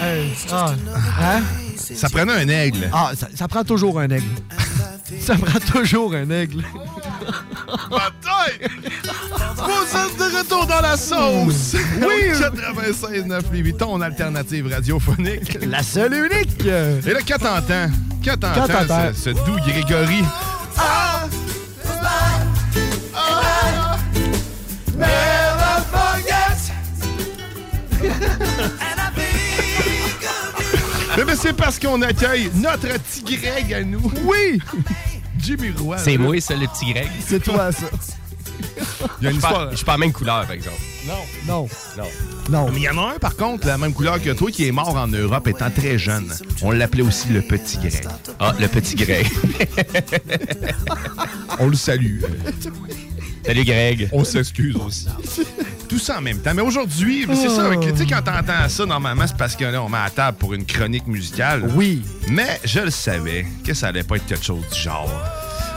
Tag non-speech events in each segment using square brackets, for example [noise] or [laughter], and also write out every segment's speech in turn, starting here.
Hey, ah, hein? Ça prenait un aigle. Ah, ça, ça prend toujours un aigle. [laughs] ça prend toujours un aigle. Bataille! De retour dans la sauce! Oui! 96.9 Lévis, ton alternative radiophonique. La seule et unique! Et là, t'entends t'entends? ce, ce doux Grégory? Ah! Mais c'est parce qu'on accueille notre petit Greg à nous. Oui! Jimmy Roy. C'est moi, ça, le petit Greg. C'est toi, ça. Il y a une Je suis pas- je suis pas la même couleur, par exemple. Non. Non. Non. Non. Mais il y en a un, par contre, la même couleur que toi, qui est mort en Europe étant très jeune. On l'appelait aussi le petit Greg. Ah, le petit Greg. On le salue. Salut, Greg. On s'excuse aussi. Tout ça en même temps. Mais aujourd'hui, c'est ça, avec- tu sais, quand t'entends ça, normalement, c'est parce que là, on met à table pour une chronique musicale. Oui. Mais je le savais que ça allait pas être quelque chose du genre.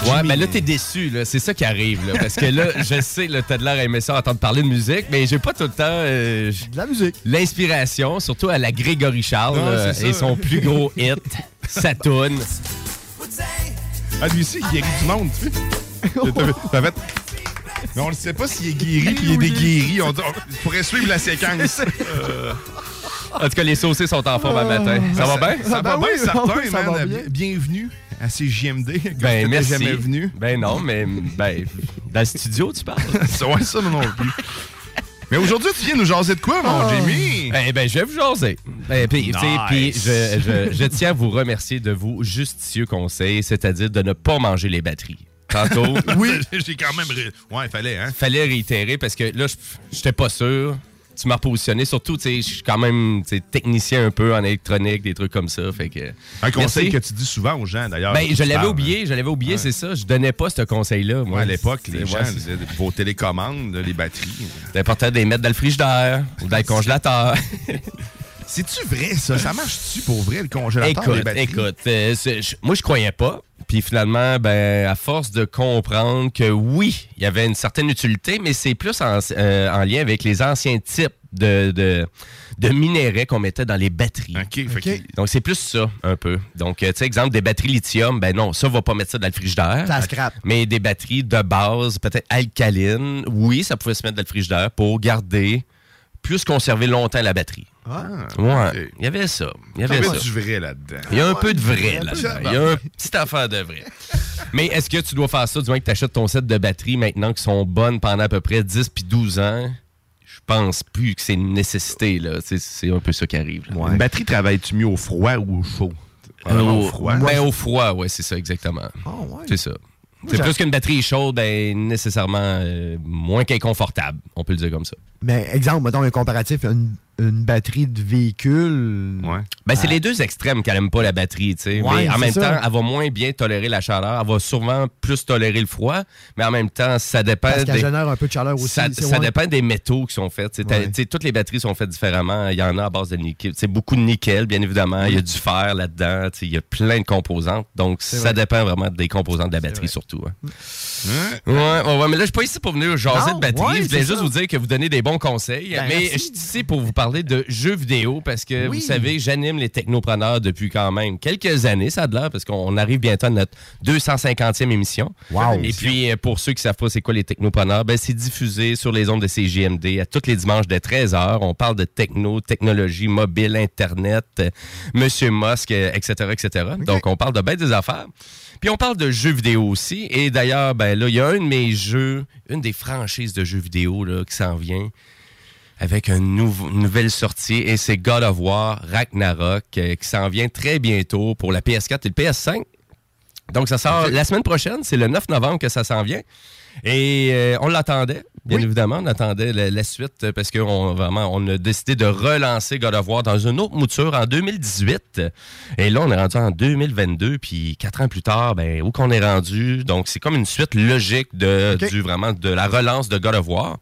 Ouais, ben là, t'es déçu, là. C'est ça qui arrive, là. Parce que là, [laughs] je sais, là, t'as de l'air à aimer ça, entendre parler de musique, mais j'ai pas tout le temps euh, De la musique. l'inspiration, surtout à la Grégory Charles Non, ça. et son plus gros [laughs] hit, Saturne. Ah, lui aussi, il guérit du monde, tu sais. [laughs] Fait- Mais on ne sait pas s'il est guéri puis il est déguéri. On, on pourrait suivre la séquence. En tout cas, les saucés sont en forme à matin. Ça va bien? Ça Ben va bien, oui, certain, [laughs] oui, ça man. va bien. Bienvenue à CJMD. Ben, T'étais merci. jamais venu. Ben non, mais ben, dans le studio, tu parles? [laughs] Ça, ouais, ça, non plus. Mais aujourd'hui, tu viens nous jaser de quoi, mon Ah. Jimmy? Eh ben, je vais vous jaser. Ben, puis, tu sais, Nice. puis je, je- je tiens à vous remercier de vos justicieux conseils, c'est-à-dire de ne pas manger les batteries. Tantôt, [laughs] Oui. [laughs] J'ai quand même. ré- Ouais, il fallait, hein? fallait réitérer parce que là, je- j'étais pas sûr. Tu m'as repositionné. Surtout, tu sais, je suis quand même technicien un peu en électronique, des trucs comme ça. Fait que. Un conseil Merci. que tu dis souvent aux gens, d'ailleurs. Ben, je l'avais oublié, je l'avais oublié, c'est ça. Je donnais pas ce conseil-là, moi. Ouais, à l'époque, les gens disaient vos télécommandes, les batteries. C'est important de les mettre dans le frigidaire ou dans le congélateur. [laughs] C'est-tu vrai, ça? Ça marche-tu pour vrai, le congélateur des écoute, batteries? écoute, euh, moi je croyais pas. Puis finalement, ben, à force de comprendre que oui, il y avait une certaine utilité, mais c'est plus en, euh, en lien avec les anciens types de, de, qu'on mettait dans les batteries. Donc, c'est plus ça, un peu. Donc, euh, tu sais, exemple, des batteries lithium, ben non, ça, va pas mettre ça dans le frigidaire. Ça scrape. Mais des batteries de base, peut-être alcalines, oui, ça pouvait se mettre dans le frigidaire pour garder, plus conserver longtemps la batterie. Ah, Ouais, il y avait ça. Il y Il y avait ça. du vrai là-dedans. Il y a un peu de vrai là-dedans. Il y a une petite affaire de vrai. [laughs] Mais est-ce que tu dois faire ça du moins que tu achètes ton set de batteries maintenant qui sont bonnes pendant à peu près 10 puis 12 ans? Je pense plus que c'est une nécessité. là. C'est- un peu ça qui arrive. Une batterie travaille-tu mieux au froid ou au chaud? Probablement au, au froid? ben, au froid, ouais, c'est ça, exactement. Ah, ouais. C'est ça. C'est plus qu'une batterie est chaude, ben, nécessairement euh, moins qu'inconfortable, on peut le dire comme ça. Mais exemple, mettons un comparatif, une, une batterie de véhicule. Ouais. Ben, c'est les deux extrêmes qu'elle aime pas la batterie, tu sais. Ouais, mais en même ça. temps, elle va moins bien tolérer la chaleur. Elle va sûrement plus tolérer le froid, mais en même temps, ça dépend. Parce des- génère un peu de chaleur aussi. ça, c'est- ça ouais. dépend des métaux qui sont faits. Ouais. Toutes les batteries sont faites différemment. Il y en a à base de nickel. C'est beaucoup de nickel, bien évidemment. Il y a du fer là-dedans. Tu sais, Il y a plein de composantes. Donc, ça vrai. dépend vraiment des composantes de la batterie, surtout. hein. Hein? Ouais, ouais, ouais, mais là, je suis pas ici pour venir jaser Non, de batterie. ouais, je voulais juste ça. vous dire que vous donnez des bons conseils. Ben, mais merci. je suis ici pour vous parler parler de jeux vidéo parce que Oui. vous savez, j'anime les technopreneurs depuis quand même quelques années, ça a de l'air, parce qu'on arrive bientôt à notre 250e émission. Wow. Et puis, euh, pour ceux qui savent pas c'est quoi les technopreneurs, ben, c'est diffusé sur les ondes de CGMD à tous les dimanches de 13h. On parle de techno, technologie, mobile, Internet, euh, Monsieur Musk, euh, etc., etc. Donc, on parle de bêtes des affaires. Puis on parle de jeux vidéo aussi. Et d'ailleurs, ben là, il y a un de mes jeux, une des franchises de jeux vidéo là, qui s'en vient avec une, nouveau- une nouvelle sortie et c'est God of War Ragnarok euh, qui s'en vient très bientôt pour la PS4 et le PS5. Donc ça sort la semaine prochaine, c'est le 9 novembre que ça s'en vient. Et euh, on l'attendait, bien Oui. évidemment, on attendait la, la suite euh, parce qu'on vraiment on a décidé de relancer God of War dans une autre mouture en 2018. Et là, on est rendu en 2022, puis quatre ans plus tard, ben où qu'on est rendu? Donc c'est comme une suite logique de du vraiment de la relance de God of War.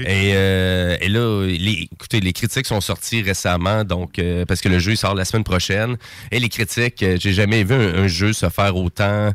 Et, euh, et là, les, écoutez, les critiques sont sorties récemment, donc euh, parce que le jeu il sort la semaine prochaine. Et les critiques, euh, j'ai jamais vu un, un jeu se faire autant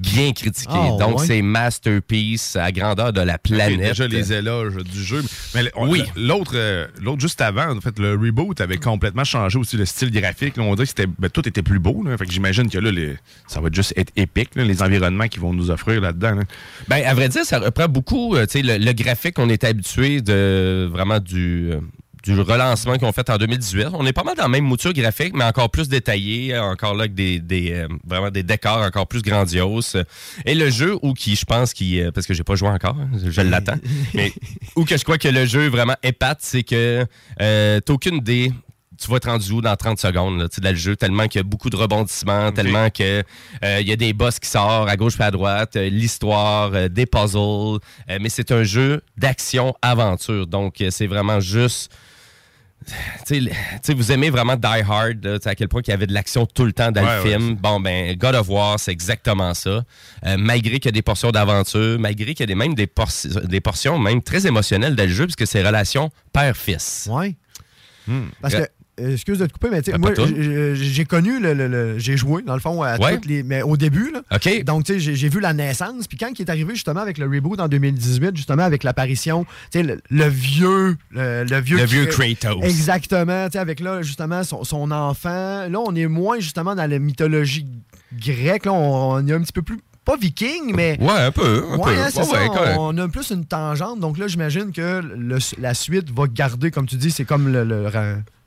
bien critiqué. Ah, donc ouais. c'est masterpiece à grandeur de la planète. déjà les éloges du jeu. Mais on- Oui. l'autre, euh, l'autre juste avant, en fait, le reboot avait complètement changé aussi le style graphique. Là, on dirait que c'était, ben, tout était plus beau. Là. Fait que j'imagine que là, les- ça va juste être épique, là, les environnements qu'ils vont nous offrir là-dedans. là. Ben, à vrai dire, ça reprend beaucoup, euh, tu sais, le, le graphique qu'on est habitué de vraiment du, euh, du relancement qu'ils ont fait en 2018. On est pas mal dans la même mouture graphique, mais encore plus détaillé, euh, encore là avec des, des, euh, vraiment des décors encore plus grandioses. Et le jeu, ou qui, je pense, qui, euh, parce que j'ai pas joué encore, hein, je l'attends, [laughs] mais où que je crois que le jeu vraiment épate, c'est que euh, t'as aucune idée tu vas être rendu où dans 30 secondes là, dans le jeu, tellement qu'il y a beaucoup de rebondissements, tellement que euh, il y a des boss qui sortent à gauche et à droite, euh, l'histoire, euh, des puzzles, mais c'est un jeu d'action-aventure. Donc, c'est vraiment juste... Tu sais, le- tu sais, vous aimez vraiment Die Hard, là, tu sais, à quel point il y avait de l'action tout le temps dans Ouais, le ouais, film. Bon, ben, God of War, c'est exactement ça. Euh, malgré qu'il y a des portions d'aventure, malgré qu'il y a des, même des, por- des portions même très émotionnelles dans le jeu, puisque c'est relation père-fils. Ouais. Parce Euh, que, euh, excuse de te couper, mais tu sais, Ben, moi, j'ai connu, le, le- le- j'ai joué, dans le fond, à Ouais. toutes les. Mais au début, là. Donc, tu sais, j'ai- vu la naissance. Puis quand il est arrivé justement avec le reboot en 2018, justement avec l'apparition, tu sais, le, le vieux. Le, vieux, Le vieux Kra- Kratos. Exactement. Tu sais, avec là, justement, son, son enfant. Là, on est moins justement dans la mythologie grecque. Là, on, on est un petit peu plus. Pas viking, mais. Ouais, un peu. Un Ouais, peu. hein, c'est Ouais, ça. ouais, on a plus une tangente. Donc là, j'imagine que le- la suite va garder, comme tu dis, c'est comme le, le-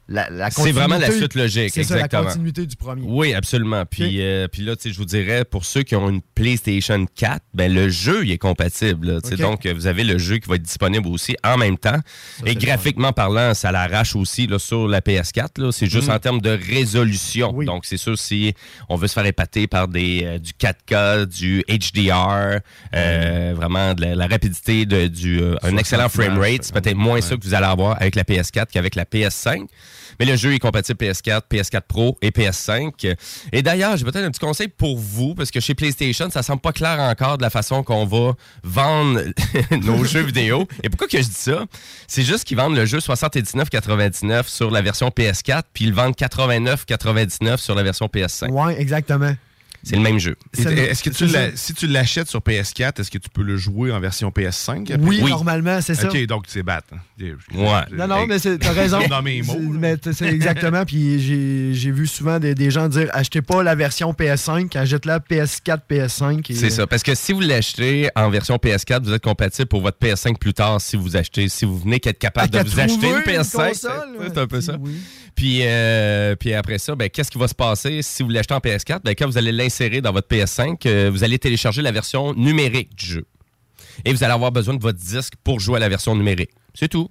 la, la C'est vraiment la suite logique, C'est ça, la exactement. continuité du premier. Oui, absolument. Puis, euh, puis là, je vous dirais, pour ceux qui ont une PlayStation 4, ben, le jeu il est compatible. Donc, euh, vous avez le jeu qui va être disponible aussi en même temps. Et graphiquement parlant, ça l'arrache aussi là, sur la PS4. là. C'est juste en termes de résolution. Oui. Donc, c'est sûr, si on veut se faire épater par des, euh, du 4K, du HDR, euh, vraiment de la, la rapidité, de, du, un 60 excellent frame images, rate, c'est peut-être moins ça que vous allez avoir avec la PS4 qu'avec la PS5. Mais le jeu est compatible PS4, PS4 Pro et PS5. Et d'ailleurs, j'ai peut-être un petit conseil pour vous, parce que chez PlayStation, ça semble pas clair encore de la façon qu'on va vendre [laughs] nos jeux vidéo. Et pourquoi que je dis ça? C'est juste qu'ils vendent le jeu 79,99 sur la version PS4, puis ils le vendent 89,99 sur la version PS5. Ouais, exactement. C'est le même jeu. Est-ce que tu si tu l'achètes sur PS4, est-ce que tu peux le jouer en version PS5? après? Oui, Oui. normalement, c'est ça. OK, donc c'est battre. Ouais. Non, non, mais c'est- t'as raison. [laughs] Dans mes mots, C'est- exactement. Puis j'ai j'ai vu souvent des, des gens dire achetez pas la version PS5, achète-la PS4, PS5. et- C'est ça. Parce que si vous l'achetez en version PS4, vous êtes compatible pour votre PS5 plus tard si vous achetez, si vous venez qu'être capable Ah, de vous acheter une PS5. console, c'est- un peu ça. Oui. Puis, euh, puis après ça, ben, qu'est-ce qui va se passer si vous l'achetez en PS4? Ben, quand vous allez l'insérer dans votre PS5, euh, vous allez télécharger la version numérique du jeu. Et vous allez avoir besoin de votre disque pour jouer à la version numérique. C'est tout.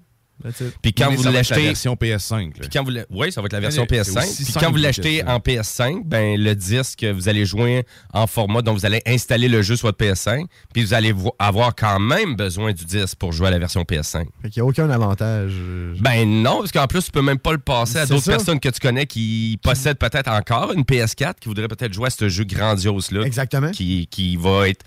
Puis quand vous ça va être la l'achetez... version PS5. là. Puis quand vous l'a- oui, ça va être la version C'est PS5. aussi Puis quand vous l'achetez en PS5, ben le disque, vous allez jouer en format dont vous allez installer le jeu sur votre PS5. Puis vous allez vo- avoir quand même besoin du disque pour jouer à la version PS5. Fait qu'il n'y a aucun avantage. euh, Ben non, parce qu'en plus, tu peux même pas le passer à d'autres personnes que tu connais qui possèdent peut-être encore une PS4, qui voudraient peut-être jouer à ce jeu grandiose-là. Exactement. Qui, qui va être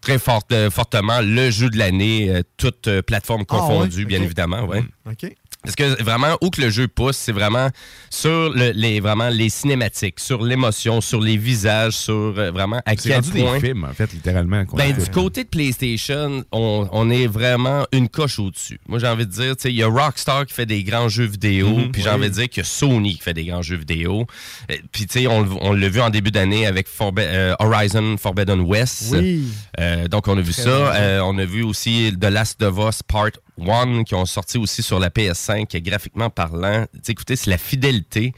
très euh, fortement le jeu de l'année, euh, toute euh, plateforme Ah, ouais, confondue, bien évidemment. Ouais. OK. Parce que vraiment, où que le jeu pousse, c'est vraiment sur le- les, vraiment les cinématiques, sur l'émotion, sur les visages, sur euh, vraiment à quel rendu point... des films, en fait, littéralement. Ben, du côté de PlayStation, on, on est vraiment une coche au-dessus. Moi, j'ai envie de dire, tu sais, il y a Rockstar qui fait des grands jeux vidéo, Mhm. puis j'ai envie de dire qu'il y a Sony qui fait des grands jeux vidéo. Euh, Puis, tu sais, on, l'a vu en début d'année avec Forbe- euh, Horizon Forbidden West. Oui. Euh, donc, on a vu ça. on a vu aussi The Last of Us Part 1 qui ont sorti aussi sur la PS5, qui est graphiquement parlant. Tu écoutez, c'est la fidélité.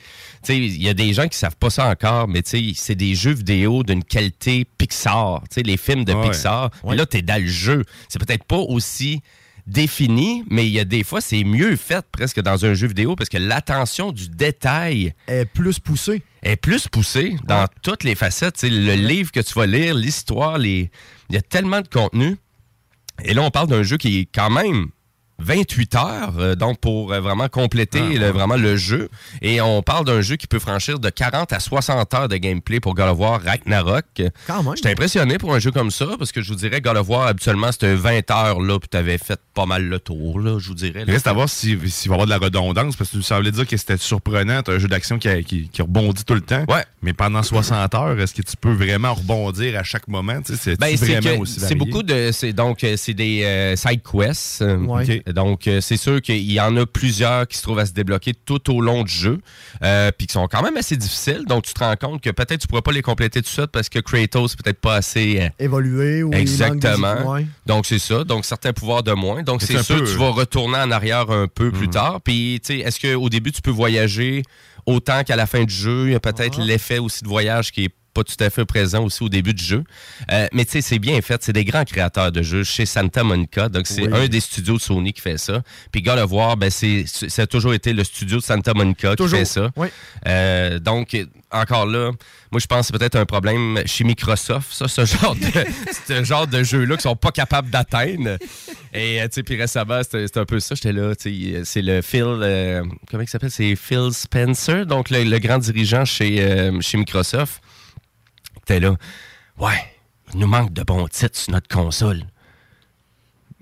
Tu il y a des gens qui savent pas ça encore, mais tu c'est des jeux vidéo d'une qualité Pixar. Tu les films de Ouais. Pixar. Là, t'es dans le jeu. C'est peut-être pas aussi défini, mais il y a des fois, c'est mieux fait presque dans un jeu vidéo parce que l'attention du détail Est plus poussé. est plus poussée dans toutes les facettes. Tu le livre que tu vas lire, l'histoire, les... il y a tellement de contenu. Et là, on parle d'un jeu qui est quand même 28 heures, euh, donc pour euh, vraiment compléter Ah, le- ouais. vraiment le jeu. Et on parle d'un jeu qui peut franchir de 40 à 60 heures de gameplay pour God of War Ragnarok. Quand même. J'étais impressionné pour un jeu comme ça, parce que je vous dirais, God of War, habituellement, c'était 20 heures, là, puis t'avais fait pas mal le tour, là, je vous dirais. Il là. reste à voir si- s'il va y avoir de la redondance, parce que tu semblais dire que c'était surprenant. Un jeu d'action qui, qui- qui rebondit tout le temps. Ouais. Mais pendant 60 heures, est-ce que tu peux vraiment rebondir à chaque moment? C'est Ben, c'est vraiment que aussi c'est beaucoup de c'est donc euh, c'est des euh, side quests. Ouais. Donc euh, c'est sûr qu'il y en a plusieurs qui se trouvent à se débloquer tout au long du jeu, euh, puis qui sont quand même assez difficiles. Donc tu te rends compte que peut-être tu pourras pas les compléter tout de suite parce que Kratos peut-être pas assez euh, Évoluer ou Exactement. Donc, c'est ça. Donc, certains pouvoirs de moins. Donc, C'est sûr peu- que tu vas retourner en arrière un peu plus tard. Puis, tu sais, est-ce qu'au début, tu peux voyager autant qu'à la fin du jeu? Il y a peut-être l'effet aussi de voyage qui est pas tout à fait présent aussi au début du jeu. Euh, mais tu sais, c'est bien fait. C'est des grands créateurs de jeux chez Santa Monica. Donc, c'est Oui. un des studios de Sony qui fait ça. Puis, God of War, ben, c'est, ça a toujours été le studio de Santa Monica Toujours. qui fait ça. Oui. Euh, donc, encore là, moi, je pense que c'est peut-être un problème chez Microsoft, ça, ce [laughs] genre de, ce genre de jeux-là qu'ils sont pas capables d'atteindre. Et, euh, tu sais, puis récemment, c'était un peu ça. J'étais là, tu sais, c'est le Phil, euh, comment il s'appelle? C'est Phil Spencer, donc le, le grand dirigeant chez, chez Microsoft. Là, ouais, il nous manque de bons titres sur notre console.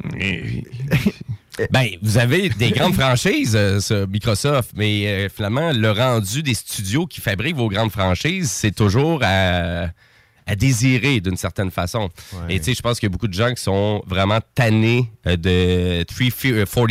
[laughs] Ben, vous avez des grandes franchises, euh, Microsoft, mais euh, finalement, le rendu des studios qui fabriquent vos grandes franchises, c'est toujours à, à désirer d'une certaine façon. Et tu sais, je pense qu'il y a beaucoup de gens qui sont vraiment tannés euh, de 343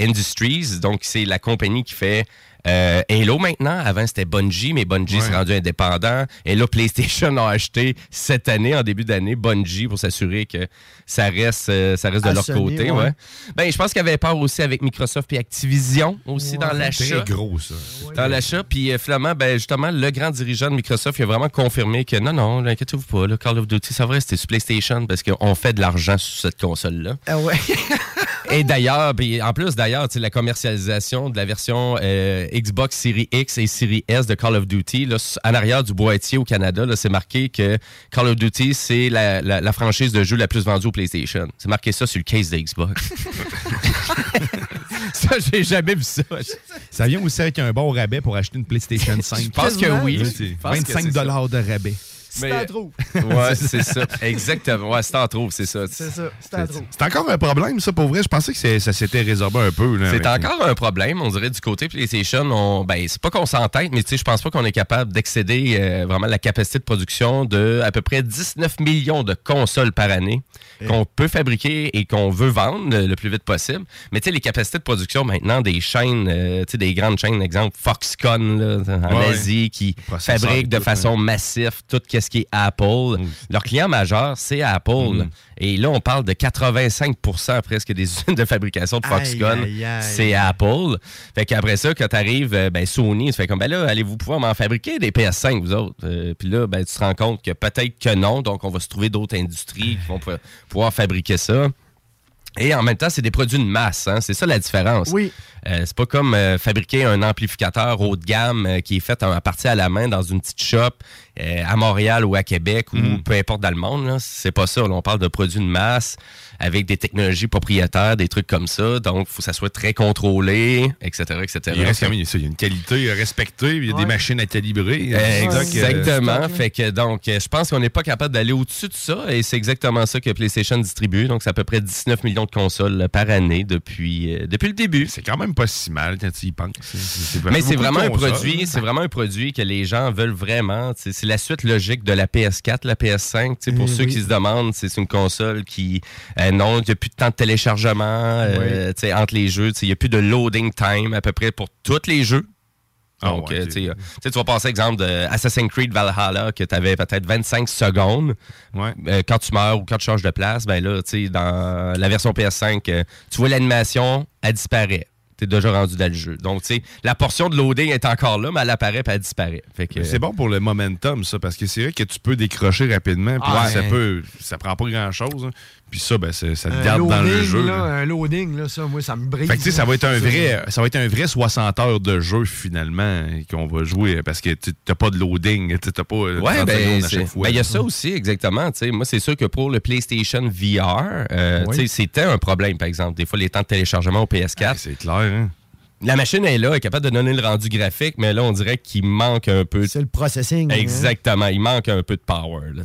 Industries, donc c'est la compagnie qui fait euh, Halo maintenant. Avant, c'était Bungie, mais Bungie s'est rendu indépendant. Et là, PlayStation a acheté cette année, en début d'année, Bungie pour s'assurer que ça reste, euh, ça reste de leur Sony, côté. ouais. ouais. Ben, je pense qu'il y avait peur aussi avec Microsoft et Activision aussi dans l'achat. Très gros, ça. Dans l'achat, puis euh, finalement, ben, justement, le grand dirigeant de Microsoft il a vraiment confirmé que non, non, inquiétez-vous pas, le Call of Duty, ça va rester sur PlayStation parce qu'on fait de l'argent sur cette console-là. Ah ouais. Et d'ailleurs, en plus d'ailleurs, la commercialisation de la version euh, Xbox Series X et Series S de Call of Duty, là, s- en arrière du boîtier au Canada, là, c'est marqué que Call of Duty, c'est la, la- la franchise de jeu la plus vendue au PlayStation. C'est marqué ça sur le case de Xbox. [laughs] ça, j'ai jamais vu ça. Ça vient aussi avec un bon rabais pour acheter une PlayStation 5. Je pense que oui. Là, Je c'est pense que 25 c'est ça. de rabais. Si Mais- t'en trouves. [laughs] Ouais, c'est ça. Exactement. Ouais, c'est en trouve, c'est ça. C'est ça. Si t'en trouves. C'est encore un problème, ça, pour vrai. Je pensais que c'est- ça s'était résorbé un peu. là, C'est encore un problème, on dirait, du côté PlayStation. On, ben, c'est pas qu'on s'entête, mais tu sais, je pense pas qu'on est capable d'excéder euh, vraiment la capacité de production de à peu près 19 millions de consoles par année qu'on peut fabriquer et qu'on veut vendre le, le plus vite possible. Mais tu sais, les capacités de production maintenant des chaînes, euh, tu sais, des grandes chaînes, exemple Foxconn là, en Ouais, Asie, qui fabriquent de façon massive tout ce qui est Apple. Leur client majeur, c'est Apple. Et là, on parle de 85% presque des [laughs] usines de fabrication de Foxconn. C'est Apple. Fait qu'après ça, quand t'arrives, euh, ben, Sony, ça fait comme, ben là, allez-vous pouvoir m'en fabriquer des PS5, vous autres? Euh, Puis là, ben, tu te rends compte que peut-être que non, donc on va se trouver d'autres industries qui vont pou- pouvoir fabriquer ça. Et en même temps, c'est des produits de masse, hein? c'est ça la différence. Oui. Euh, c'est pas comme euh, fabriquer un amplificateur haut de gamme euh, qui est fait en- à partir à la main dans une petite shop euh, à Montréal ou à Québec ou Mm. peu importe dans le monde. C'est pas ça. là. on parle de produits de masse avec des technologies propriétaires, des trucs comme ça. Donc, il faut que ça soit très contrôlé, etc., etc. Il reste quand même, ça, il y a une qualité respectée, il y a Ouais. des machines à calibrer. Exactement. stock, là. fait que donc, euh, je pense qu'on n'est pas capable d'aller au-dessus de ça et c'est exactement ça que PlayStation distribue. Donc, c'est à peu près 19 millions de consoles euh, par année depuis, euh, depuis le début. C'est quand même pas si mal quand tu y penses. Mais c'est vraiment un produit, c'est vraiment un produit que les gens veulent vraiment. C'est la suite logique de la PS4, la PS5. Tu sais, Pour Eh ceux oui. qui se demandent, c'est une console qui euh, non, il n'y a plus de temps de téléchargement euh, entre les jeux. Il n'y a plus de loading time à peu près pour tous les jeux. Ah Donc, ouais, euh, euh, tu sais, tu vas passer exemple de Assassin's Creed Valhalla que tu avais peut-être 25 secondes. Ouais. Euh, quand tu meurs ou quand tu changes de place, ben là, tu sais, dans la version PS5, euh, tu vois l'animation, elle disparaît. Tu es déjà rendu dans le jeu. Donc, tu sais, la portion de loading est encore là, mais elle apparaît puis elle disparaît. C'est bon pour le momentum, ça, parce que c'est vrai que tu peux décrocher rapidement, puis Ah, ça peut, ça prend pas grand-chose. hein. Puis ça, ben, ça te garde dans le jeu. là, là. un loading, là, ça, moi, ça me brise. Fait que, tu sais, ça va être un vrai, ça va être un vrai 60 heures de jeu finalement qu'on va jouer parce que tu t'as pas de loading, tu t'as pas euh, 30 Ouais, ben, à c'est- chaque fois. ben, il y a ça aussi, exactement. tu sais. Moi, c'est sûr que pour le PlayStation VR, euh, Oui. tu sais, c'était un problème, par exemple. Des fois, les temps de téléchargement au PS4. Ah, c'est clair, hein? La machine est là, elle est capable de donner le rendu graphique, mais là, on dirait qu'il manque un peu C'est le processing. hein? Exactement. Il manque un peu de power. Là.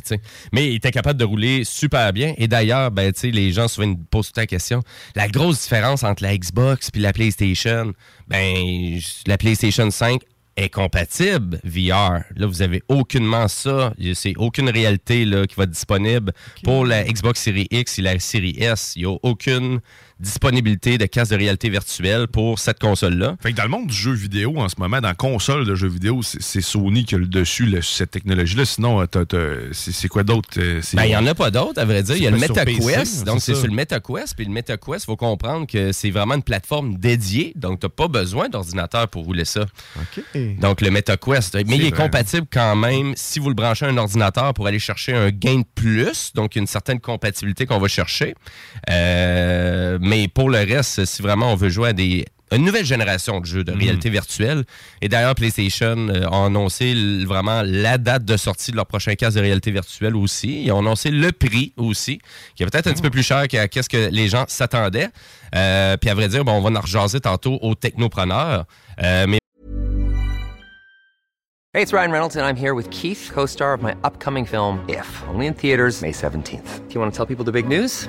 Mais il était capable de rouler super bien. Et d'ailleurs, ben, les gens souvent me posent tout le temps la question. La grosse différence entre la Xbox et la PlayStation, ben, la PlayStation 5 est compatible VR. Là, vous avez aucunement ça. C'est aucune réalité là, qui va être disponible pour la Xbox Series X et la Series S. Il n'y a aucune disponibilité de casque de réalité virtuelle pour cette console-là. Fait que dans le monde du jeu vidéo en ce moment, dans la console de jeux vidéo, c'est Sony qui a le dessus le- cette technologie-là. Sinon, euh, c'est quoi d'autre? euh, Ben, il n'y en a pas d'autres, à vrai dire. Il y a le MetaQuest. Donc, c'est sur le MetaQuest. Puis le MetaQuest, il faut comprendre que c'est vraiment une plateforme dédiée. Donc, tu n'as pas besoin d'ordinateur pour rouler ça. OK. Donc, le MetaQuest. Mais il est vrai. compatible quand même si vous le branchez à un ordinateur pour aller chercher un gain de plus. Donc, une certaine compatibilité qu'on va chercher. Euh, mais pour le reste, si vraiment on veut jouer à des une nouvelle génération de jeux de réalité virtuelle. Et d'ailleurs, PlayStation euh, a annoncé vraiment la date de sortie de leur prochain casque de réalité virtuelle aussi. Ils ont annoncé le prix aussi, qui est peut-être un petit peu plus cher qu'à qu'est-ce que les gens s'attendaient. Euh, puis à vrai dire, bon, on va en rejaser tantôt aux technopreneurs. Euh, mais Hey, it's Ryan Reynolds, and I'm here with Keith, co star of my upcoming film, If, only in theaters, May 17th. Do you want to tell people the big news?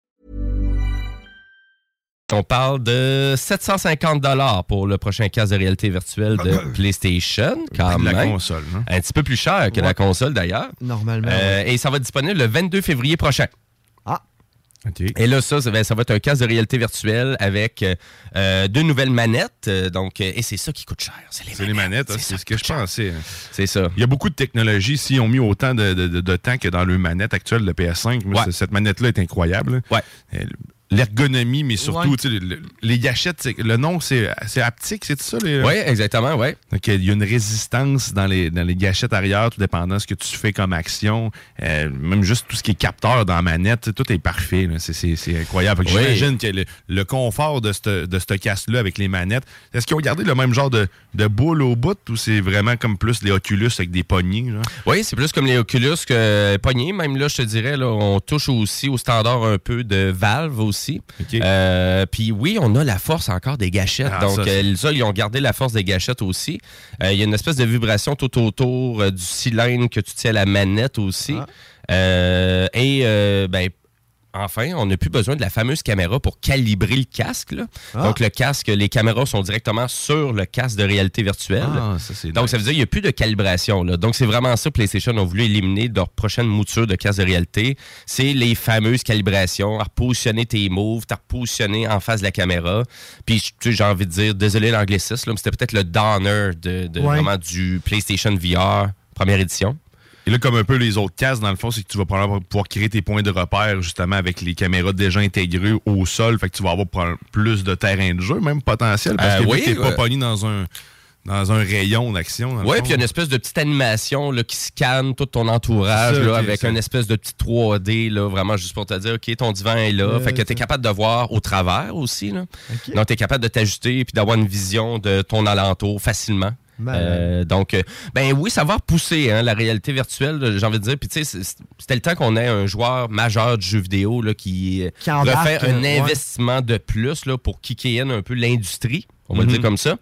On parle de 750 dollars pour le prochain casque de réalité virtuelle de PlayStation, quand de la même. console. hein. Un petit peu plus cher que la console d'ailleurs. Normalement. Euh, et ça va être disponible le 22 février prochain. Ah, OK. Et là, ça, ça va, ça va être un casque de réalité virtuelle avec euh, euh, deux nouvelles manettes. euh, donc, et c'est ça qui coûte cher. C'est les manettes, c'est ce que je cher. pensais. hein. C'est ça. Il y a beaucoup de technologies. S'ils ont mis autant de, de- de- de temps que dans le manette actuelle de PS5, moi, Ouais. c- cette manette-là est incroyable. Ouais. Euh, L'ergonomie, mais surtout, Ouais. tu sais, le- le- les gâchettes, le nom, c'est c'est haptique, c'est ça? Les... Oui, exactement, oui. Donc, il y a une résistance dans les, dans les gâchettes arrière, tout dépendant de ce que tu fais comme action. Euh, même juste tout ce qui est capteur dans la manette, tout est parfait. C'est- C'est c'est incroyable. Fait que Oui. J'imagine que le, le confort de ce de cette casque-là avec les manettes, est-ce qu'ils ont gardé le même genre de, de boule au bout ou c'est vraiment comme plus les Oculus avec des poignées? Oui, c'est plus comme les Oculus que poignées. Même là, je te dirais, là, on touche aussi au standard un peu de Valve aussi. Euh, Puis oui, on a la force encore des gâchettes. Ah, Donc, ça, euh, ça, ils ont gardé la force des gâchettes aussi. Euh, Il y a une espèce de vibration tout autour euh, du cylindre que tu tiens à la manette aussi. Ah. Et ben, enfin, on n'a plus besoin de la fameuse caméra pour calibrer le casque. là. Ah. Donc, le casque, les caméras sont directement sur le casque de réalité virtuelle. Ah, ça, c'est Donc, nice. ça veut dire qu'il n'y a plus de calibration. là. Donc, c'est vraiment ça, PlayStation ont voulu éliminer de leur prochaine mouture de casque de réalité. C'est les fameuses calibrations, à repositionner tes moves, à repositionner en face de la caméra. Puis, tu sais, j'ai envie de dire, désolé l'anglicisme, mais c'était peut-être le downer de, de Ouais. vraiment du PlayStation VR première édition. Et là, comme un peu les autres casques, dans le fond, c'est que tu vas probablement pouvoir créer tes points de repère justement avec les caméras déjà intégrées au sol. Fait que tu vas avoir plus de terrain de jeu, même potentiel. Parce Euh, que oui, tu n'es pas ouais. pogné dans un, dans un rayon d'action. Oui, puis il y a une espèce de petite animation là, qui scanne tout ton entourage ça, là, avec une espèce de petit 3D, là, vraiment juste pour te dire, OK, ton divan est là. Euh, fait que tu es capable de voir au travers aussi. Là. Donc, tu es capable de t'ajuster puis d'avoir une vision de ton alentour facilement. Euh, donc, euh, ben oui, ça va repousser hein, la réalité virtuelle, j'ai envie de dire. Puis, tu sais, c'était le temps qu'on ait un joueur majeur de jeux vidéo là, qui, euh, Qui refait un ouais. investissement de plus là, pour kicker in un peu l'industrie. On va le Mhm. dire comme ça.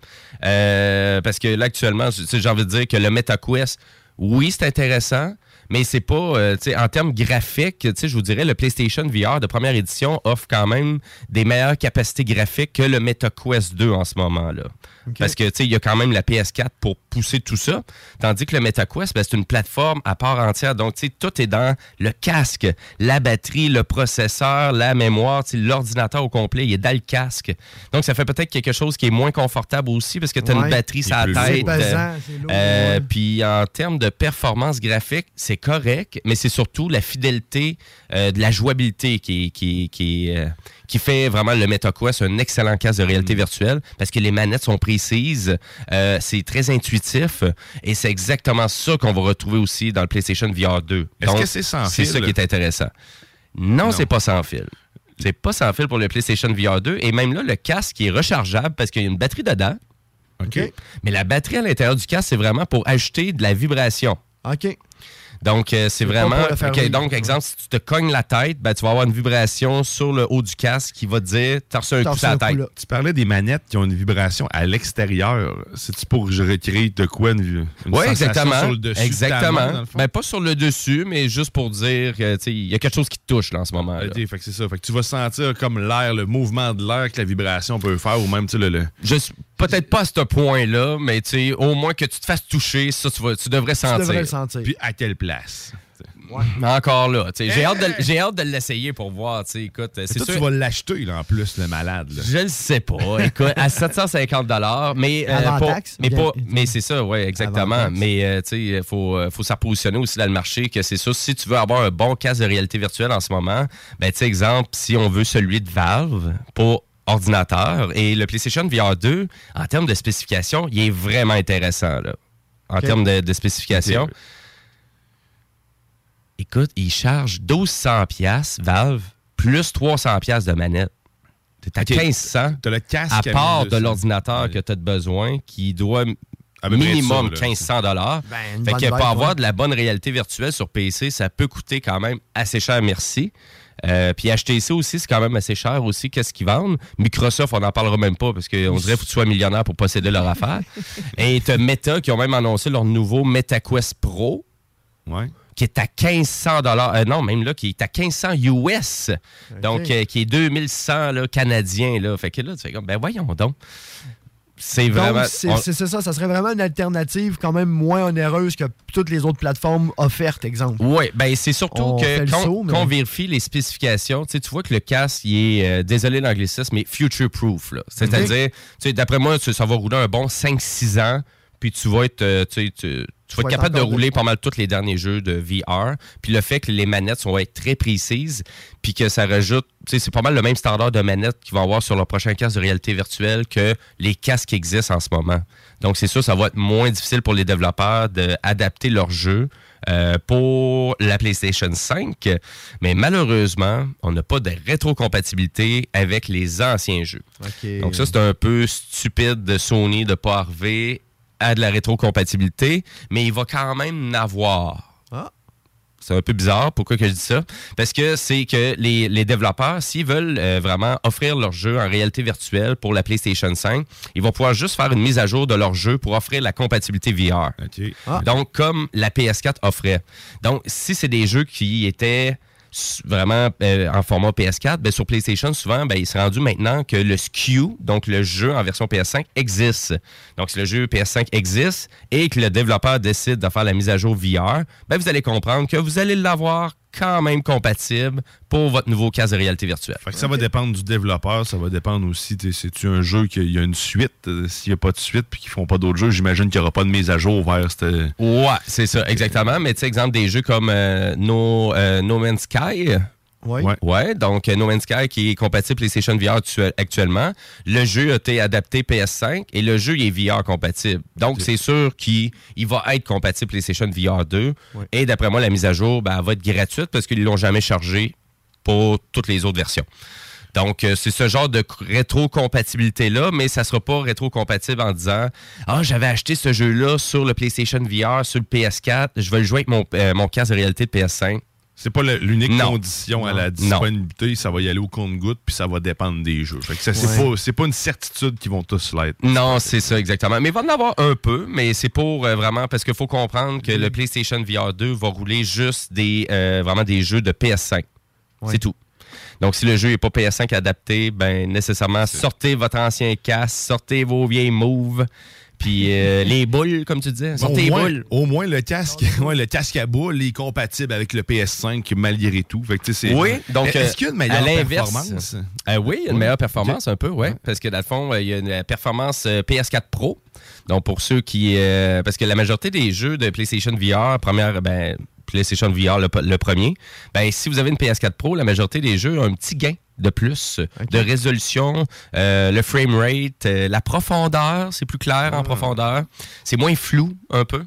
Euh, parce que là, actuellement, j'ai envie de dire que le MetaQuest, oui, c'est intéressant, mais c'est pas, euh, tu sais, en termes graphiques, tu sais, je vous dirais, le PlayStation VR de première édition offre quand même des meilleures capacités graphiques que le MetaQuest 2 en ce moment-là. Parce que, tu sais, il y a quand même la PS4 pour pousser tout ça. Tandis que le MetaQuest, ben, c'est une plateforme à part entière. Donc, tu sais, tout est dans le casque, la batterie, le processeur, la mémoire, tu sais, l'ordinateur au complet, il est dans le casque. Donc, ça fait peut-être quelque chose qui est moins confortable aussi parce que tu as Ouais. une batterie sur la tête. C'est pesant, c'est lourd, Euh, ouais. Puis en termes de performance graphique, c'est correct, mais c'est surtout la fidélité euh, de la jouabilité qui, qui, qui, euh, qui fait vraiment le MetaQuest un excellent casque de Mm. réalité virtuelle parce que les manettes sont précises, euh, c'est très intuitif et c'est exactement ça qu'on va retrouver aussi dans le PlayStation VR 2. Est-ce que c'est sans C'est fil? ça qui est intéressant. Non, Non. c'est pas sans fil. C'est pas sans fil pour le PlayStation VR 2 et même là, le casque est rechargeable parce qu'il y a une batterie dedans. OK. Mais la batterie à l'intérieur du casque, c'est vraiment pour ajouter de la vibration. OK. Donc, euh, c'est vraiment. donc, ouais. exemple, si tu te cognes la tête, ben, tu vas avoir une vibration sur le haut du casque qui va te dire T'as reçu un coup sur la tête. Tu parlais des manettes qui ont une vibration à l'extérieur. C'est-tu pour recréer de quoi une, une exactement. sur le dessus de exactement. main, ben, pas sur le dessus, mais juste pour dire que, il y a quelque chose qui te touche là, en ce moment. là. OK, fait que c'est ça. Fait que tu vas sentir comme l'air, le mouvement de l'air que la vibration peut faire, ou même, le... le- Je peut-être pas à ce point-là, mais tu sais, au moins que tu te fasses toucher, ça, tu, vas- tu devrais Tu sentir. devrais le sentir. Puis à quelle place? Mais encore là, tu sais, j'ai hâte de, j'ai hâte de l'essayer pour voir, écoute, C'est toi, sûr. tu vas l'acheter, là, en plus, le malade. là. Je le sais pas. Écoute, à 750 dollars, mais euh, Avant pas- taxe, mais bien- pas, mais c'est ça, ouais, exactement. Avant. Mais euh, tu sais, faut euh, faut s'en positionner aussi dans le marché que c'est ça. Si tu veux avoir un bon casque de réalité virtuelle en ce moment, ben tu sais, exemple, si on veut celui de Valve pour ordinateur et le PlayStation VR 2, en termes de spécifications, il est vraiment intéressant là. En termes de. Ok. Écoute, il charge 1200 pièces Valve plus 300 pièces de manette. T'es à Ok. 1500 T'as le casque à part de l'ordinateur Ouais. que tu as besoin, qui doit minimum ça, là. 1500 dollars. Ben, fait que pour avoir ouais. de la bonne réalité virtuelle sur PC, ça peut coûter quand même assez cher, merci. Euh, puis HTC aussi, c'est quand même assez cher aussi. Qu'est-ce qu'ils vendent? Microsoft, on n'en parlera même pas parce qu'on dirait qu'il faut que tu sois millionnaire pour posséder leur affaire. [laughs] Et tu Meta qui ont même annoncé leur nouveau MetaQuest Pro Ouais. qui est à 1500 dollars. non, même là, qui est à 1500 US. Donc, euh, qui est 2100 là, canadiens. Là. Fait que là, tu fais comme, ben voyons donc. C'est vraiment. C'est on- ça, ça serait vraiment une alternative quand même moins onéreuse que toutes les autres plateformes offertes, exemple. Oui, ben c'est surtout On que quand, saut, mais- quand on vérifie les spécifications, tu vois que le casque, il est, euh, désolé l'anglicisme, mais future-proof. C'est-à-dire, d'après moi, ça va rouler un bon 5-6 ans, puis tu vas être, euh, tu tu- tu vas être capable de rouler pas mal tous les derniers jeux de VR. Puis le fait que les manettes vont être très précises, puis que ça rajoute, tu sais, c'est pas mal le même standard de manettes qu'ils vont avoir sur leur prochain casque de réalité virtuelle que les casques qui existent en ce moment. Donc c'est sûr, ça va être moins difficile pour les développeurs d'adapter leur jeu euh, pour la PlayStation 5. Mais malheureusement, on n'a pas de rétrocompatibilité avec les anciens jeux. Donc ça, c'est un peu stupide de Sony de pas arriver à de la rétrocompatibilité, mais il va quand même en avoir. Ah. C'est un peu bizarre. Pourquoi que je dis ça? Parce que c'est que les, les développeurs, s'ils veulent euh, vraiment offrir leur jeu en réalité virtuelle pour la PlayStation 5, ils vont pouvoir juste faire une mise à jour de leur jeu pour offrir la compatibilité VR. Ah. Donc, comme la PS4 offrait. Donc, si c'est des jeux qui étaient vraiment euh, en format PS4, ben, sur PlayStation, souvent, ben, il s'est rendu maintenant que le SKU, donc le jeu en version PS5, existe. Donc, si le jeu PS5 existe et que le développeur décide de faire la mise à jour VR, ben, vous allez comprendre que vous allez l'avoir quand même compatible pour votre nouveau casque de réalité virtuelle. Fait que ça va dépendre du développeur, ça va dépendre aussi, c'est-tu un jeu qu'il y a une suite? Euh, S'il n'y a pas de suite puis qu'ils font pas d'autres jeux, j'imagine qu'il n'y aura pas de mise à jour vers cette... Ouais, c'est ça, exactement. Mais tu sais, exemple, des jeux comme euh, no, euh, no Man's Sky. Oui. Ouais. Ouais, donc No Man's Sky qui est compatible PlayStation VR actu- actuellement. Le jeu a été adapté PS5 et le jeu il est VR compatible. Donc c'est sûr qu'il il va être compatible PlayStation VR 2. Et d'après moi, la mise à jour ben, elle va être gratuite parce qu'ils l'ont jamais chargé pour toutes les autres versions. Donc, euh, c'est ce genre de rétro-compatibilité-là, mais ça sera pas rétro-compatible en disant Ah, j'avais acheté ce jeu-là sur le PlayStation VR, sur le PS4, je vais le jouer avec mon, euh, mon casque de réalité de PS5. C'est pas l'unique Non. condition à la Non. disponibilité, ça va y aller au compte-goutte puis ça va dépendre des jeux. Fait que ça, c'est Ouais. pas, c'est pas une certitude qu'ils vont tous l'être. Non, c'est ça, exactement. Mais il va en avoir un peu, mais c'est pour euh, vraiment, parce qu'il faut comprendre que le PlayStation VR 2 va rouler juste des, euh, vraiment des jeux de PS5. Ouais. C'est tout. Donc, si le jeu n'est pas PS5 adapté, ben nécessairement, sortez votre ancien casque, sortez vos vieilles moves, puis euh, les boules, comme tu disais. Bon, au, moins, boules. au moins, le casque, [laughs] ouais, le casque à boule est compatible avec le PS5 malgré tout. Fait que, tu sais, c'est- Oui, donc Est-ce qu'il y a une euh, meilleure l'inverse, performance? euh, oui, il y a une meilleure performance un peu, oui. Parce que dans le fond, euh, il y a une performance euh, PS4 Pro. Donc pour ceux qui. euh, parce que la majorité des jeux de PlayStation VR, première, ben, PlayStation VR, le, le premier, ben, si vous avez une PS4 Pro, la majorité des jeux ont un petit gain de plus de résolution, euh, le frame rate, euh, la profondeur, c'est plus clair en profondeur. C'est moins flou un peu.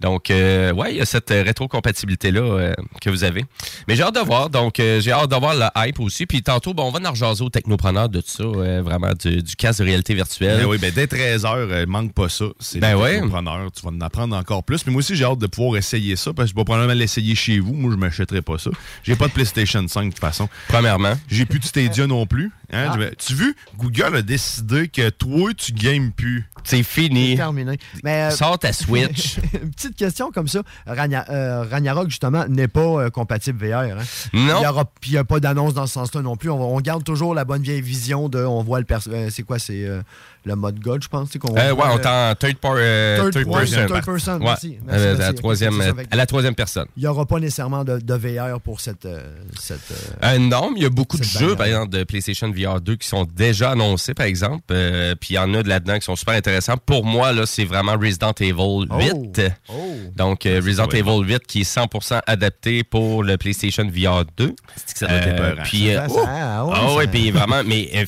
Donc, euh, ouais, il y a cette euh, rétrocompatibilité-là que vous avez. Mais j'ai hâte de voir. Donc, j'ai hâte de voir le hype aussi. Puis tantôt, bon, on va en rejaser aux technopreneurs de tout ça, vraiment, du, du casque de réalité virtuelle. Ben oui, ben dès 13h, manque pas ça. C'est Ben ouais. technopreneur. Tu vas en apprendre encore plus. Mais moi aussi, j'ai hâte de pouvoir essayer ça parce que je vais probablement l'essayer chez vous. Moi, je m'achèterai pas ça. J'ai pas de PlayStation 5 de toute façon. Premièrement. J'ai plus de Stadia non plus. Hein? Ah. Tu as vu, Google a décidé que toi, tu games plus. C'est fini. Terminé. Mais, euh, Sors ta [laughs] Switch. une petite question comme ça. Ragna- euh, Ragnarok, justement, n'est pas euh, compatible VR. hein? Non. Il n'y a pas d'annonce dans ce sens-là non plus. On, garde toujours la bonne vieille vision de. On voit le perso- euh, C'est quoi C'est euh, le mode God, je pense. c'est qu'on Euh, ouais, on euh, est en third, par- euh, Third- third ouais, person. third person, Ouais. merci, merci, Euh, à, la troisième, C'est euh, à la troisième personne. Il n'y aura pas nécessairement de, de VR pour cette. euh, cette euh, Euh, non, mais il y a beaucoup de jeux, par exemple, de PlayStation VR 2 qui sont déjà annoncés, par exemple. Euh, puis il y en a de là-dedans qui sont super intéressants. Pour moi, là, c'est vraiment Resident Evil 8. Oh. Donc, euh, Resident Evil 8 qui est 100% adapté pour le PlayStation VR 2. ça doit être Puis, Ça, ça, ouais, ça- ouais, puis vraiment, mais euh,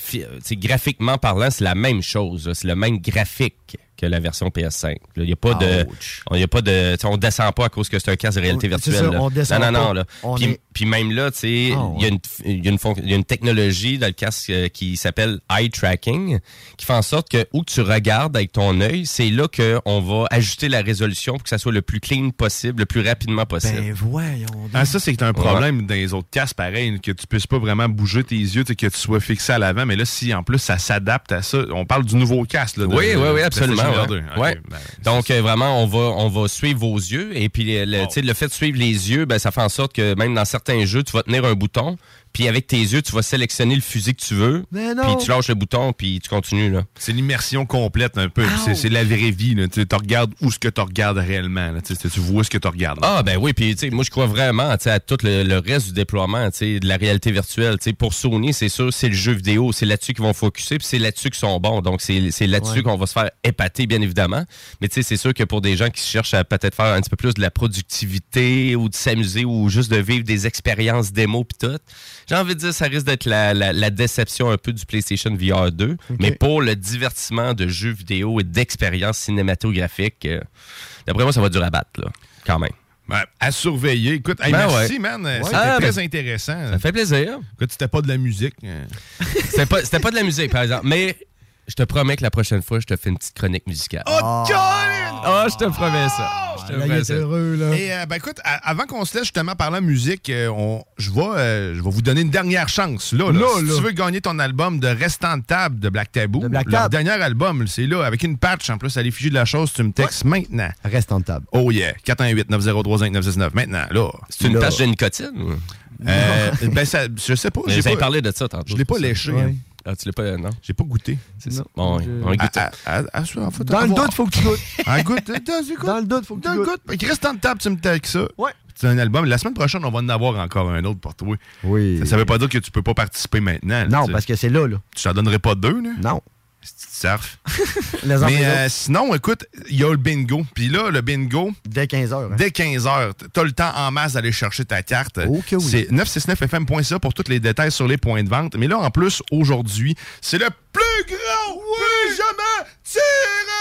graphiquement parlant, c'est la même chose. C'est le même graphique que la version PS5. Il n'y a pas de. On y a pas de. On descend pas à cause que c'est un casque de réalité c'est virtuelle. ça, on descend non, non, non. pas. Là. On Puis, est- puis même là, tu sais, Ah, il y a ouais. une- il y, a une fonc- il y a une technologie dans le casque euh, qui s'appelle eye tracking, qui fait en sorte que où tu regardes avec ton œil, c'est là qu'on va ajuster la résolution pour que ça soit le plus clean possible, le plus rapidement possible. Ben voyons. donc. Ah, ça, c'est un problème dans les autres casques, pareil, que tu puisses pas vraiment bouger tes yeux, tu sais, que tu sois fixé à l'avant. Mais là, si en plus ça s'adapte à ça, on parle du nouveau casque. Là, de- Oui, oui, oui, absolument. Ouais. 2. Ok, Ouais. ben, Donc, euh, vraiment, on va, on va suivre vos yeux. Et puis, le, Oh. tu sais, le fait de suivre les yeux, ben, ça fait en sorte que même dans certains jeux, tu vas tenir un bouton. Puis, avec tes yeux, tu vas sélectionner le fusil que tu veux. Mais non. Puis, tu lâches le bouton, puis tu continues. Là. C'est l'immersion complète un peu. C'est- C'est la vraie vie. là. Tu regardes où ce que tu regardes réellement. là. Tu tu vois ce que tu regardes. Ah, ben oui. Puis, tu sais, moi, je crois vraiment tu sais, à tout le, le reste du déploiement tu sais, de la réalité virtuelle. Tu sais, Pour Sony, c'est sûr, c'est le jeu vidéo. C'est là-dessus qu'ils vont focuser. Puis, c'est là-dessus qu'ils sont bons. Donc, c'est c'est là-dessus Ouais. qu'on va se faire épater, bien évidemment. Mais, tu sais, c'est sûr que pour des gens qui cherchent à peut-être faire un petit peu plus de la productivité ou de s'amuser ou juste de vivre des expériences démo puis tout, j'ai envie de dire, ça risque d'être la, la- la déception un peu du PlayStation VR 2. Mais pour le divertissement de jeux vidéo et d'expériences cinématographiques, euh, d'après moi, ça va durer à battre, là, quand même. Ben, à surveiller. Écoute, hey, Ben merci, ouais. man. C'était Ah, très ben, intéressant. Ça fait plaisir. Écoute, c'était pas de la musique. euh, C'était pas, c'était pas de la musique, par exemple. Mais je te promets que la prochaine fois, je te fais une petite chronique musicale. Oh, Colin! Ah, je te promets ça. Je te Là, il promets est ça. heureux, là. Et euh, ben écoute, à- avant qu'on se laisse justement parler de musique, euh, on- je vais, euh, je vais vous donner une dernière chance. Là, là. Là, si là. tu veux gagner ton album de Restant de table de Black Tabou, De Black leur Tab. dernier album, c'est là, avec une patch en plus à l'effigie de la chose, tu me textes maintenant. Reste en table. Oh yeah, 418 903 5969 maintenant, là. C'est une Là. tâche de nicotine? ou? Euh, ben, ça, je sais pas. J'ai pas- parlé de ça tantôt. Je l'ai pas léché. hein. Ah, tu l'as pas, non? J'ai pas goûté. C'est ça. Bon, je- on goûte. À- à- à- à- en fait, [laughs] Dans le doute, faut que tu goûtes. Ah, goûte. dans- goûte. Dans le doute, faut que Dans tu goûtes. reste en table, tu me avec ça. Ouais. C'est un album. La semaine prochaine, on va en avoir encore un autre pour toi. Oui. Ça, ça veut pas dire que tu peux pas participer maintenant. là, Non, parce que c'est là, là. Tu t'en donnerais pas deux, là? Non. Les enfants, Mais euh, sinon, écoute, il y a le bingo. Puis là, le bingo, dès 15 h. dès 15h, tu as le temps en masse d'aller chercher ta carte. Oh que oui. C'est 969fm.ca pour tous les détails sur les points de vente. Mais là, en plus, aujourd'hui, c'est le plus grand oui jamais tiré!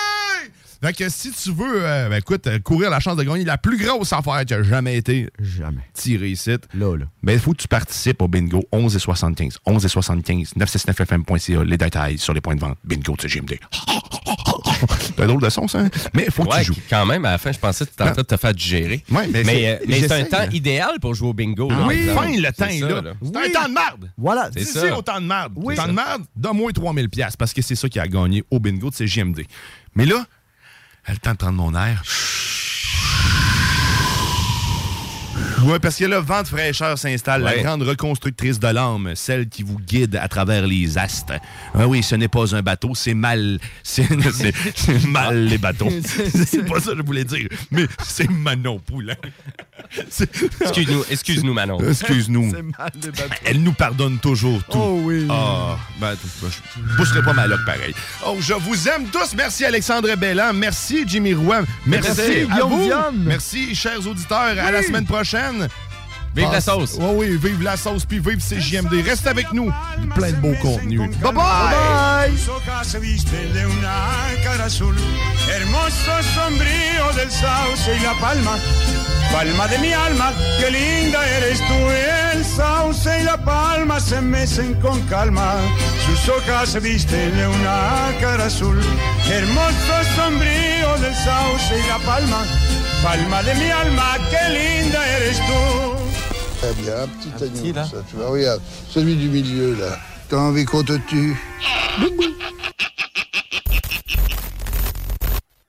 Fait que si tu veux, euh, ben, écoute, courir la chance de gagner la plus grosse affaire qui a jamais été Jamais. tirée ici, Là, là. ben, il faut que tu participes au bingo 11 et 75. 11 et 75, 969fm.ca, les détails sur les points de vente. Bingo de CGMD. [laughs] C'est un drôle de son, ça. hein? Mais il faut que tu joues. quand même, à la fin, je pensais que tu étais en train de te faire digérer. Ouais, mais mais c'est- euh, mais c'est un temps hein. idéal pour jouer au bingo. là, Oui, fin, le temps est là. C'est Oui. un temps de merde. Voilà. C'est ça. au temps de merde. Oui. Temps de merde, donne-moi 3000 pièces parce que c'est ça qui a gagné au bingo de CGMD. Mais là, elle temps de mon air. Oui, parce que là, Vente fraîcheur s'installe, la grande reconstructrice de l'âme, celle qui vous guide à travers les astres. Ah oui, ce n'est pas un bateau, c'est mal. [laughs] C'est mal les bateaux. [laughs] C'est pas ça que je voulais dire, mais c'est Manon Poulain. Excuse-nous, excuse-nous, Manon. Excuse-nous. De. Elle nous pardonne toujours tout. Oh oui. Ah, ben, je pousserai pas ma loque pareil. Oh, je vous aime tous. Merci Alexandre Bellan. Merci Jimmy Rouen. Merci, Merci, à Guillaume. Merci, chers auditeurs. À la semaine prochaine. Vive la sauce. Oui, oui, vive la sauce, puis vive CJMD. Reste avec nous. Plein de beaux contenus. Bye bye. Bye. Tus ojos se visten de una cara azul, hermoso sombrío del sauce y la palma, palma de mi alma, qué linda eres tú. El sauce y la palma se mecen con calma, sus hojas se visten de una cara azul, hermoso sombrío del sauce y la palma, palma de mi alma, qué linda eres tú. Très bien, un petit agneau, ça, tu vois, regarde, celui du milieu, là. T'as envie qu'on te tue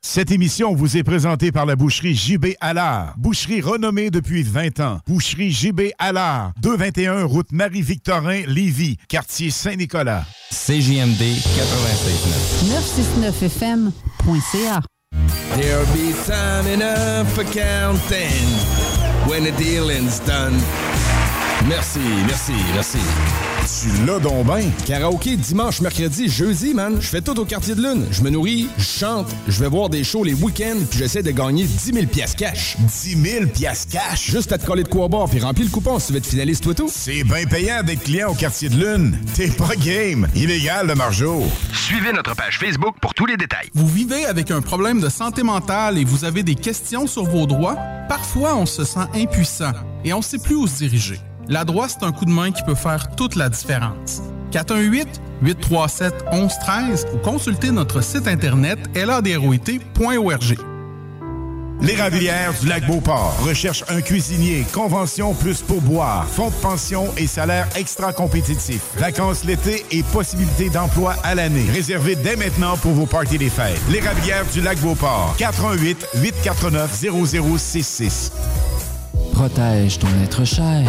Cette émission vous est présentée par la boucherie JB Allard. Boucherie renommée depuis 20 ans. Boucherie JB Allard. 221 route Marie-Victorin, Lévis, quartier Saint-Nicolas. CJMD 96.9. 969fm.ca. There'll be time enough for counting when the dealing's done. Merci, merci, merci. Tu l'as donc ben. Karaoké dimanche, mercredi, jeudi, man. Je fais tout au quartier de lune. Je me nourris, je chante, je vais voir des shows les week-ends, puis j'essaie de gagner 10 000 piastres cash. 10 000 piastres cash? Juste à te coller de quoi boire, puis remplis le coupon si tu veux être finaliste, toi tout. C'est bien payant d'être client au quartier de lune. T'es pas game. Illégal, le margeau. Suivez notre page Facebook pour tous les détails. Vous vivez avec un problème de santé mentale et vous avez des questions sur vos droits? Parfois, on se sent impuissant et on ne sait plus où se diriger. La droite, c'est un coup de main qui peut faire toute la différence. 418-837-1113 ou consultez notre site internet ladroit.org. L'Érablière du lac Beauport recherche un cuisinier, convention plus pourboire, fonds de pension et salaire extra compétitif. Vacances l'été et possibilité d'emploi à l'année. Réservez dès maintenant pour vos parties des fêtes. L'Érablière du lac Beauport. 418 849 0066. Protège ton être cher.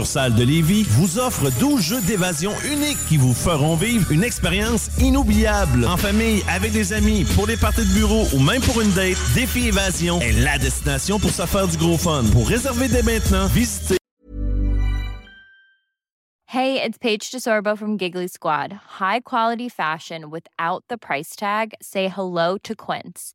de Lévis vous offre 12 jeux d'évasion uniques qui vous feront vivre une expérience inoubliable. En famille, avec des amis, pour des parties de bureau ou même pour une date, Défi Évasion est la destination pour se faire du gros fun. Pour réserver dès maintenant, visitez Hey, it's Paige DeSorbo from Giggly Squad. High quality fashion without the price tag. Say hello to Quince.